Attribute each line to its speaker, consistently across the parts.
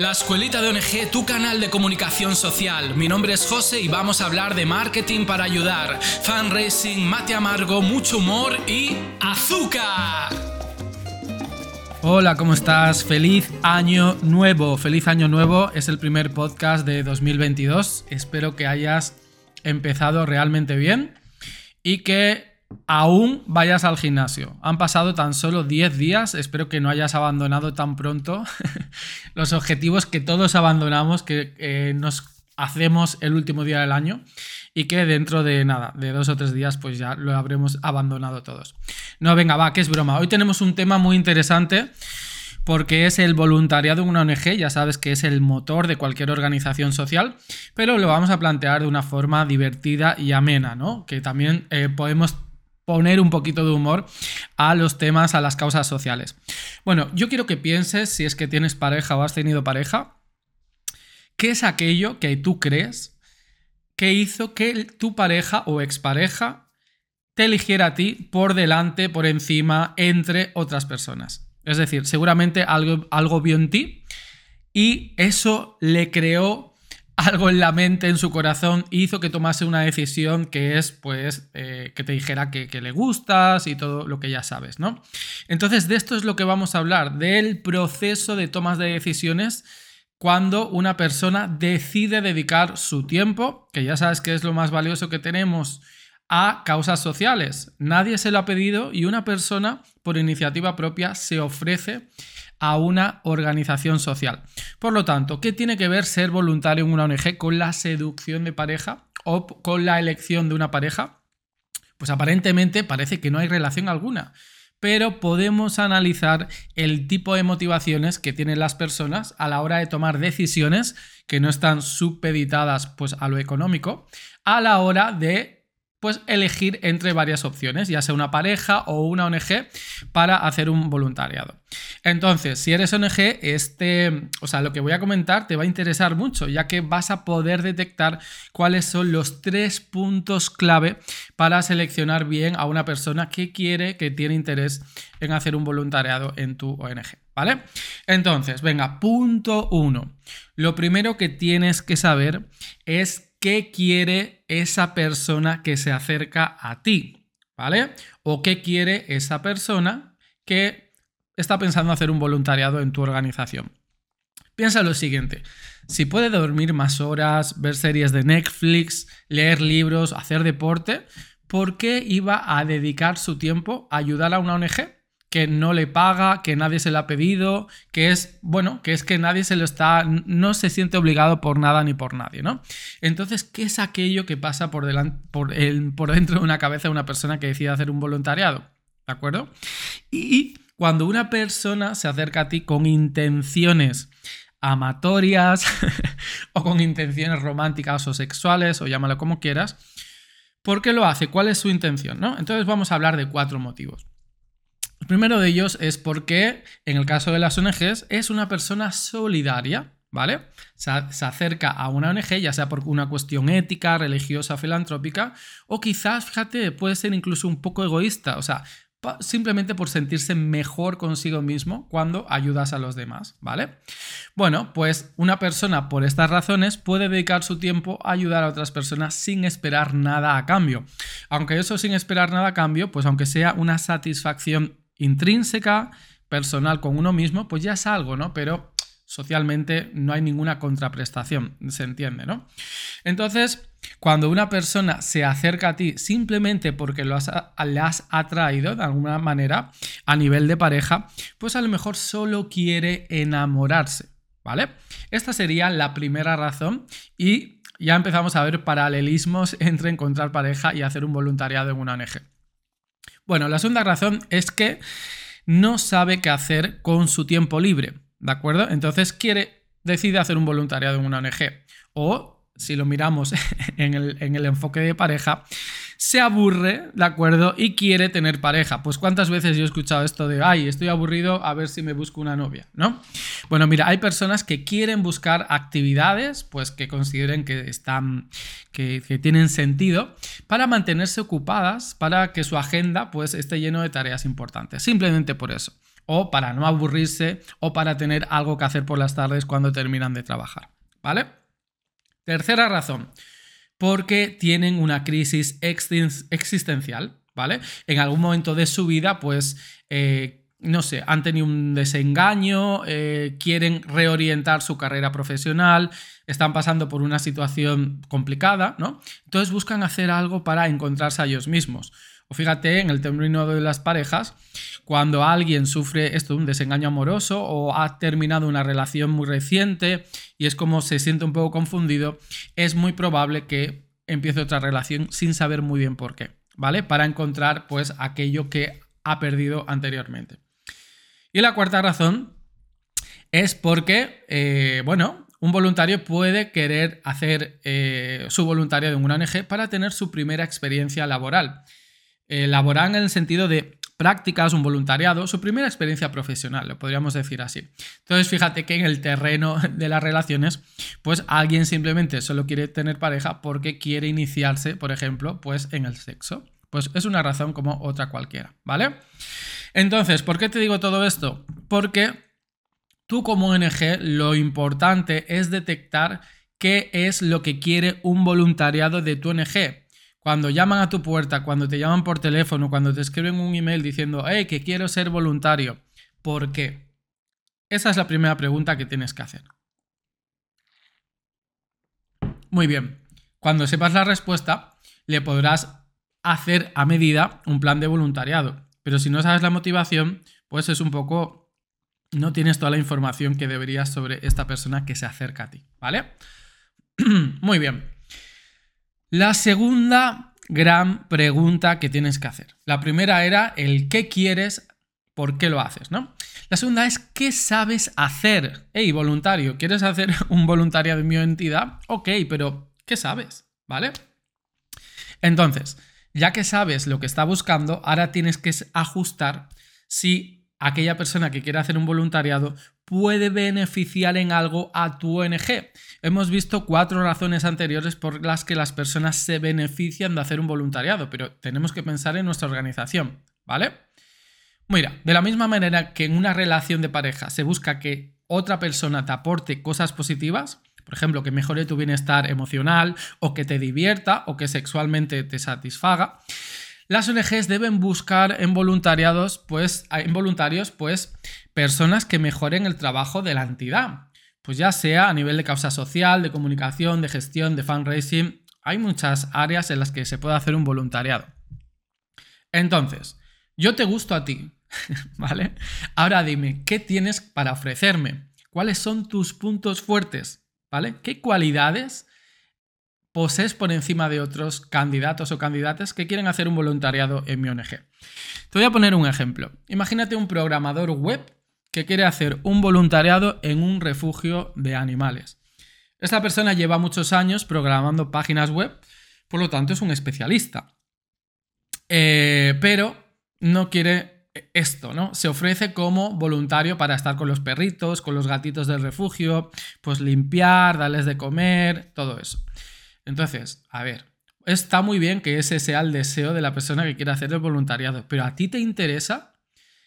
Speaker 1: La Escuelita de ONG, tu canal de comunicación social. Mi nombre es José y vamos a hablar de marketing para ayudar, fundraising, mate amargo, mucho humor y azúcar. Hola, ¿cómo estás? Feliz año nuevo. Feliz año nuevo. Es el primer podcast de 2022. Espero que hayas empezado realmente bien y que aún vayas al gimnasio. Han pasado tan solo 10 días, espero que no hayas abandonado tan pronto los objetivos que todos abandonamos, que eh, nos hacemos el último día del año y que dentro de nada, de dos o tres días, pues ya lo habremos abandonado todos. No, venga, va, que es broma. Hoy tenemos un tema muy interesante porque es el voluntariado en una ONG, ya sabes que es el motor de cualquier organización social, pero lo vamos a plantear de una forma divertida y amena, ¿no? Que también eh, podemos poner un poquito de humor a los temas, a las causas sociales. Bueno, yo quiero que pienses, si es que tienes pareja o has tenido pareja, ¿qué es aquello que tú crees que hizo que tu pareja o expareja te eligiera a ti por delante, por encima, entre otras personas? Es decir, seguramente algo, algo vio en ti y eso le creó algo en la mente, en su corazón, hizo que tomase una decisión que es, pues, eh, que te dijera que, que, le gustas y todo lo que ya sabes, ¿no? Entonces, de esto es lo que vamos a hablar, del proceso de tomas de decisiones cuando una persona decide dedicar su tiempo, que ya sabes que es lo más valioso que tenemos, a causas sociales. Nadie se lo ha pedido y una persona, por iniciativa propia, se ofrece a una organización social. Por lo tanto, ¿qué tiene que ver ser voluntario en una ONG con la seducción de pareja o con la elección de una pareja? Pues aparentemente parece que no hay relación alguna pero podemos analizar el tipo de motivaciones que tienen las personas a la hora de tomar decisiones que no están supeditadas pues, a lo económico, a la hora de pues elegir entre varias opciones, ya sea una pareja o una ONG, para hacer un voluntariado. Entonces, si eres ONG, este, o sea, lo que voy a comentar te va a interesar mucho, ya que vas a poder detectar cuáles son los tres puntos clave para seleccionar bien a una persona que quiere, que tiene interés en hacer un voluntariado en tu ONG. ¿Vale? Entonces, venga, punto uno. Lo primero que tienes que saber es qué quiere esa persona que se acerca a ti, ¿vale? O qué quiere esa persona que está pensando hacer un voluntariado en tu organización. Piensa lo siguiente, si puede dormir más horas, ver series de Netflix, leer libros, hacer deporte, ¿por qué iba a dedicar su tiempo a ayudar a una ONG? Que no le paga, que nadie se le ha pedido, que es, bueno, que es que nadie se lo está, no se siente obligado por nada ni por nadie, ¿no? Entonces, ¿qué es aquello que pasa por, delante, por, el, por dentro de una cabeza de una persona que decide hacer un voluntariado? ¿De acuerdo? Y cuando una persona se acerca a ti con intenciones amatorias o con intenciones románticas o sexuales, o llámalo como quieras, ¿por qué lo hace? ¿Cuál es su intención? ¿no? Entonces vamos a hablar de cuatro motivos. El primero de ellos es porque, en el caso de las ONGs, es una persona solidaria, ¿vale? Se, acerca a una ONG, ya sea por una cuestión ética, religiosa, filantrópica, o quizás, fíjate, puede ser incluso un poco egoísta, o sea, simplemente por sentirse mejor consigo mismo cuando ayudas a los demás, ¿vale? Bueno, pues una persona por estas razones puede dedicar su tiempo a ayudar a otras personas sin esperar nada a cambio. Aunque eso sin esperar nada a cambio, pues aunque sea una satisfacción intrínseca, personal con uno mismo, pues ya es algo, ¿no? Pero socialmente no hay ninguna contraprestación, se entiende, ¿no? Entonces, cuando una persona se acerca a ti simplemente porque lo has, le has atraído de alguna manera a nivel de pareja, pues a lo mejor solo quiere enamorarse, ¿vale? Esta sería la primera razón y ya empezamos a ver paralelismos entre encontrar pareja y hacer un voluntariado en una ONG. Bueno, la segunda razón es que no sabe qué hacer con su tiempo libre, ¿de acuerdo? Entonces quiere, decide hacer un voluntariado en una ONG. O, si lo miramos en el, en el enfoque de pareja, se aburre, ¿de acuerdo? Y quiere tener pareja. Pues cuántas veces yo he escuchado esto de, ay, estoy aburrido, a ver si me busco una novia, ¿no? Bueno, mira, hay personas que quieren buscar actividades, pues que consideren que están, que, tienen sentido, para mantenerse ocupadas, para que su agenda, pues, esté lleno de tareas importantes. Simplemente por eso. o para no aburrirse o para tener algo que hacer por las tardes cuando terminan de trabajar, ¿vale? Tercera razón, porque tienen una crisis existencial, ¿vale? En algún momento de su vida, pues, eh, no sé, han tenido un desengaño, eh, quieren reorientar su carrera profesional, están pasando por una situación complicada, ¿no? Entonces buscan hacer algo para encontrarse a ellos mismos. O fíjate en el término de las parejas, cuando alguien sufre esto, un desengaño amoroso o ha terminado una relación muy reciente y es como se siente un poco confundido, es muy probable que empiece otra relación sin saber muy bien por qué, ¿vale? Para encontrar pues aquello que ha perdido anteriormente. Y la cuarta razón es porque, eh, bueno, un voluntario puede querer hacer eh, su voluntariado en una ONG para tener su primera experiencia laboral. Eh, laboral en el sentido de prácticas, un voluntariado, su primera experiencia profesional, lo podríamos decir así. Entonces, fíjate que en el terreno de las relaciones, pues alguien simplemente solo quiere tener pareja porque quiere iniciarse, por ejemplo, pues en el sexo. Pues es una razón como otra cualquiera, ¿vale? Entonces, ¿por qué te digo todo esto? Porque tú como ONG lo importante es detectar qué es lo que quiere un voluntariado de tu ONG. Cuando llaman a tu puerta, cuando te llaman por teléfono, cuando te escriben un email diciendo, hey, que quiero ser voluntario, ¿por qué? Esa es la primera pregunta que tienes que hacer. Muy bien, cuando sepas la respuesta, le podrás hacer a medida un plan de voluntariado. Pero si no sabes la motivación, pues es un poco... No tienes toda la información que deberías sobre esta persona que se acerca a ti, ¿vale? Muy bien. La segunda gran pregunta que tienes que hacer. La primera era el qué quieres, por qué lo haces, ¿no? La segunda es qué sabes hacer. Hey, voluntario, ¿quieres hacer un voluntario de mi entidad? Ok, pero ¿qué sabes? ¿Vale? Entonces, ya que sabes lo que está buscando, ahora tienes que ajustar si aquella persona que quiere hacer un voluntariado puede beneficiar en algo a tu ONG. Hemos visto cuatro razones anteriores por las que las personas se benefician de hacer un voluntariado, pero tenemos que pensar en nuestra organización, ¿vale? Mira, de la misma manera que en una relación de pareja se busca que otra persona te aporte cosas positivas, por ejemplo, que mejore tu bienestar emocional o que te divierta o que sexualmente te satisfaga, las ONGs deben buscar en voluntariados, pues, en voluntarios, pues, personas que mejoren el trabajo de la entidad. Pues ya sea a nivel de causa social, de comunicación, de gestión, de fundraising, hay muchas áreas en las que se puede hacer un voluntariado. Entonces, yo te gusto a ti, ¿vale? Ahora dime, ¿qué tienes para ofrecerme? ¿Cuáles son tus puntos fuertes? ¿Vale? ¿Qué cualidades posees por encima de otros candidatos o candidatas que quieren hacer un voluntariado en mi ONG. Te voy a poner un ejemplo. Imagínate un programador web que quiere hacer un voluntariado en un refugio de animales. Esta persona lleva muchos años programando páginas web, por lo tanto es un especialista. Eh, pero no quiere esto, ¿no? Se ofrece como voluntario para estar con los perritos, con los gatitos del refugio, pues limpiar, darles de comer, todo eso. Entonces, a ver, está muy bien que ese sea el deseo de la persona que quiere hacer el voluntariado, pero ¿a ti te interesa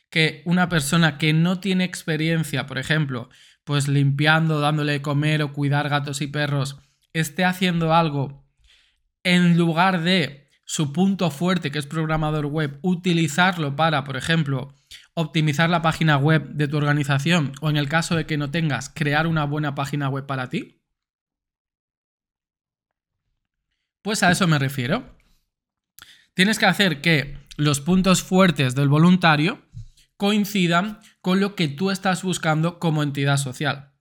Speaker 1: que una persona que no tiene experiencia, por ejemplo, pues limpiando, dándole de comer o cuidar gatos y perros, esté haciendo algo en lugar de su punto fuerte, que es programador web, utilizarlo para, por ejemplo, optimizar la página web de tu organización o en el caso de que no tengas, crear una buena página web para ti? Pues a eso me refiero. Tienes que hacer que los puntos fuertes del voluntario coincidan con lo que tú estás buscando como entidad social.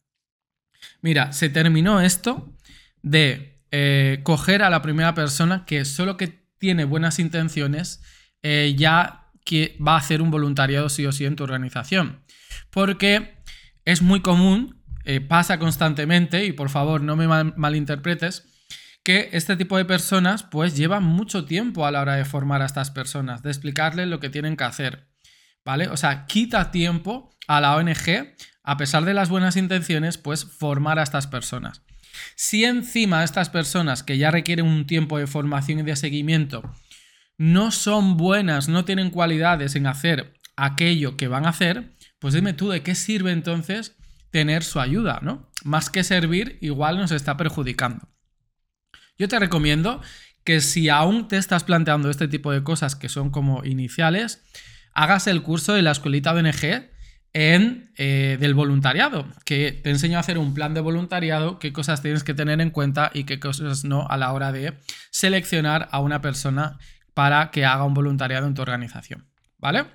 Speaker 1: Mira, se terminó esto de eh, coger a la primera persona que solo que tiene buenas intenciones eh, ya que va a hacer un voluntariado sí o sí en tu organización. Porque es muy común, eh, pasa constantemente, y por favor no me malinterpretes, que este tipo de personas pues llevan mucho tiempo a la hora de formar a estas personas, de explicarles lo que tienen que hacer, ¿vale? O sea, quita tiempo a la ONG, a pesar de las buenas intenciones, pues formar a estas personas. Si encima estas personas que ya requieren un tiempo de formación y de seguimiento no son buenas, no tienen cualidades en hacer aquello que van a hacer, pues dime tú de qué sirve entonces tener su ayuda, ¿no? Más que servir, igual nos está perjudicando. Yo te recomiendo que si aún te estás planteando este tipo de cosas que son como iniciales, hagas el curso de la escuelita ONG en, eh, del voluntariado, que te enseño a hacer un plan de voluntariado, qué cosas tienes que tener en cuenta y qué cosas no a la hora de seleccionar a una persona para que haga un voluntariado en tu organización. ¿Vale?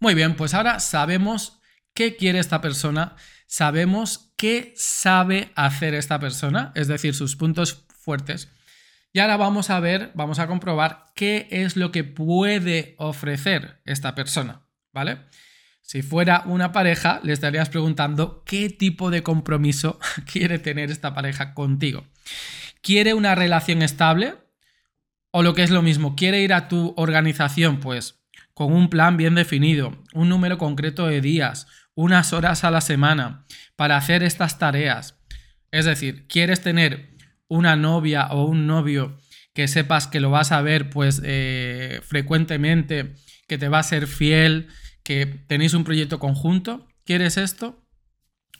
Speaker 1: Muy bien, pues ahora sabemos qué quiere esta persona, sabemos qué sabe hacer esta persona, es decir, sus puntos fuertes. Y ahora vamos a ver, vamos a comprobar qué es lo que puede ofrecer esta persona, ¿vale? Si fuera una pareja, le estarías preguntando qué tipo de compromiso quiere tener esta pareja contigo. ¿Quiere una relación estable? O lo que es lo mismo, ¿quiere ir a tu organización? Pues con un plan bien definido, un número concreto de días, unas horas a la semana para hacer estas tareas. Es decir, ¿quieres tener una novia o un novio que sepas que lo vas a ver pues eh, frecuentemente, que te va a ser fiel, que tenéis un proyecto conjunto, ¿quieres esto?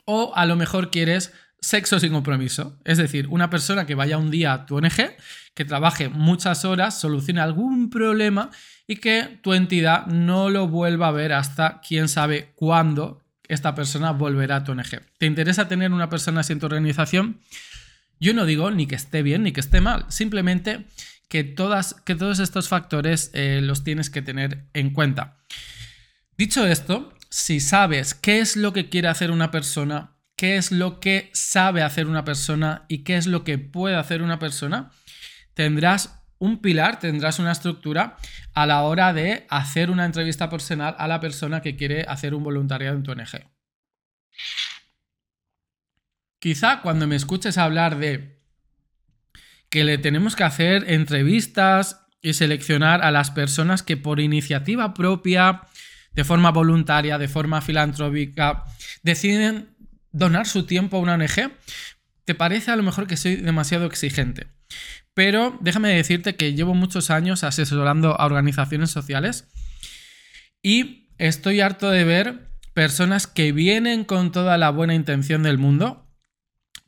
Speaker 1: O a lo mejor quieres sexo sin compromiso, es decir, una persona que vaya un día a tu ONG, que trabaje muchas horas, solucione algún problema y que tu entidad no lo vuelva a ver hasta quién sabe cuándo esta persona volverá a tu ONG. ¿Te interesa tener una persona en tu organización? Yo no digo ni que esté bien ni que esté mal, simplemente que, todas, que todos estos factores eh, los tienes que tener en cuenta. Dicho esto, si sabes qué es lo que quiere hacer una persona, qué es lo que sabe hacer una persona y qué es lo que puede hacer una persona, tendrás un pilar, tendrás una estructura a la hora de hacer una entrevista personal a la persona que quiere hacer un voluntariado en tu ONG. Quizá cuando me escuches hablar de que le tenemos que hacer entrevistas y seleccionar a las personas que por iniciativa propia de forma voluntaria, de forma filantrópica, deciden donar su tiempo a una ONG, te parece a lo mejor que soy demasiado exigente. Pero déjame decirte que llevo muchos años asesorando a organizaciones sociales y estoy harto de ver personas que vienen con toda la buena intención del mundo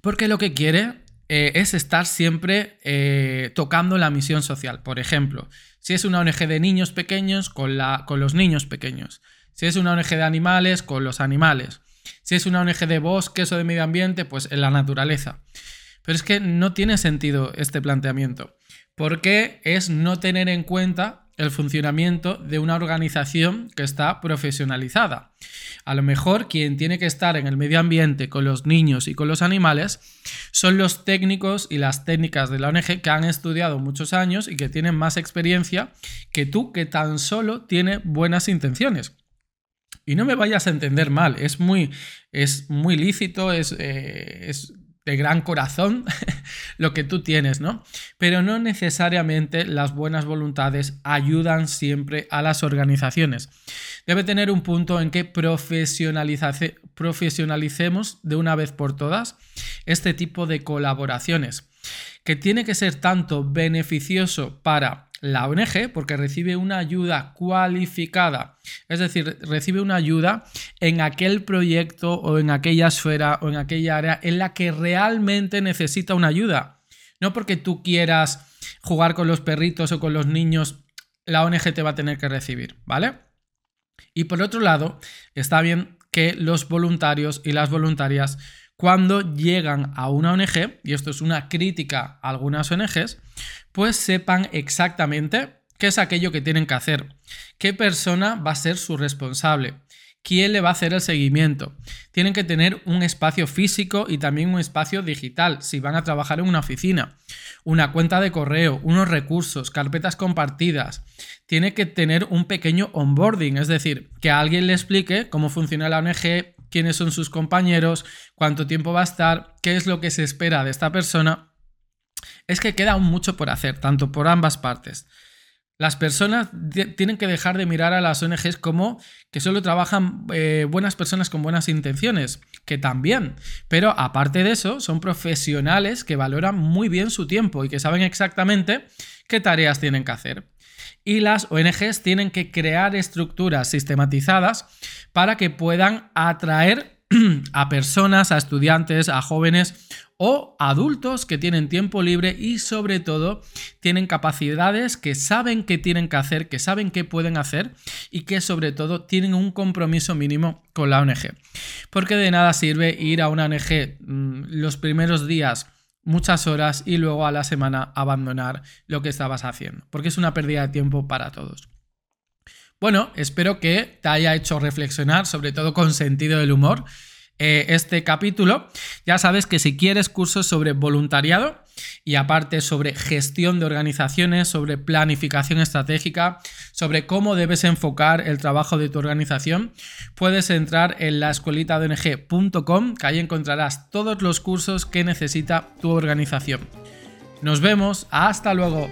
Speaker 1: porque lo que quiere eh, es estar siempre eh, tocando la misión social. Por ejemplo, si es una ONG de niños pequeños, con, con los niños pequeños. Si es una ONG de animales, con los animales. Si es una ONG de bosques o de medio ambiente, pues en la naturaleza. Pero es que no tiene sentido este planteamiento, porque es no tener en cuenta el funcionamiento de una organización que está profesionalizada. A lo mejor quien tiene que estar en el medio ambiente con los niños y con los animales son los técnicos y las técnicas de la ONG que han estudiado muchos años y que tienen más experiencia que tú que tan solo tiene buenas intenciones. Y no me vayas a entender mal, es muy, es muy lícito, es, eh, es de gran corazón lo que tú tienes, ¿no? Pero no necesariamente las buenas voluntades ayudan siempre a las organizaciones. Debe tener un punto en que profesionalicemos de una vez por todas este tipo de colaboraciones, que tiene que ser tanto beneficioso para la ONG porque recibe una ayuda cualificada, es decir, recibe una ayuda en aquel proyecto o en aquella esfera o en aquella área en la que realmente necesita una ayuda. No porque tú quieras jugar con los perritos o con los niños, la ONG te va a tener que recibir, ¿vale? Y por otro lado, está bien que los voluntarios y las voluntarias cuando llegan a una ONG, y esto es una crítica a algunas ONGs, pues sepan exactamente qué es aquello que tienen que hacer, qué persona va a ser su responsable, quién le va a hacer el seguimiento. Tienen que tener un espacio físico y también un espacio digital, si van a trabajar en una oficina, una cuenta de correo, unos recursos, carpetas compartidas. Tiene que tener un pequeño onboarding, es decir, que alguien le explique cómo funciona la ONG, quiénes son sus compañeros, cuánto tiempo va a estar, qué es lo que se espera de esta persona, es que queda mucho por hacer, tanto por ambas partes. Las personas tienen que dejar de mirar a las ONGs como que solo trabajan eh, buenas personas con buenas intenciones, que también, pero aparte de eso, son profesionales que valoran muy bien su tiempo y que saben exactamente qué tareas tienen que hacer. y las ONGs tienen que crear estructuras sistematizadas para que puedan atraer a personas, a estudiantes, a jóvenes o adultos que tienen tiempo libre y sobre todo tienen capacidades que saben que tienen que hacer, que saben que pueden hacer y que sobre todo tienen un compromiso mínimo con la ONG. Porque de nada sirve ir a una ONG mm, los primeros días muchas horas y luego a la semana abandonar lo que estabas haciendo, porque es una pérdida de tiempo para todos. Bueno, espero que te haya hecho reflexionar, sobre todo con sentido del humor, eh, este capítulo. Ya sabes que si quieres cursos sobre voluntariado y aparte sobre gestión de organizaciones, sobre planificación estratégica, sobre cómo debes enfocar el trabajo de tu organización, puedes entrar en la escuelita que ahí encontrarás todos los cursos que necesita tu organización. Nos vemos, hasta luego.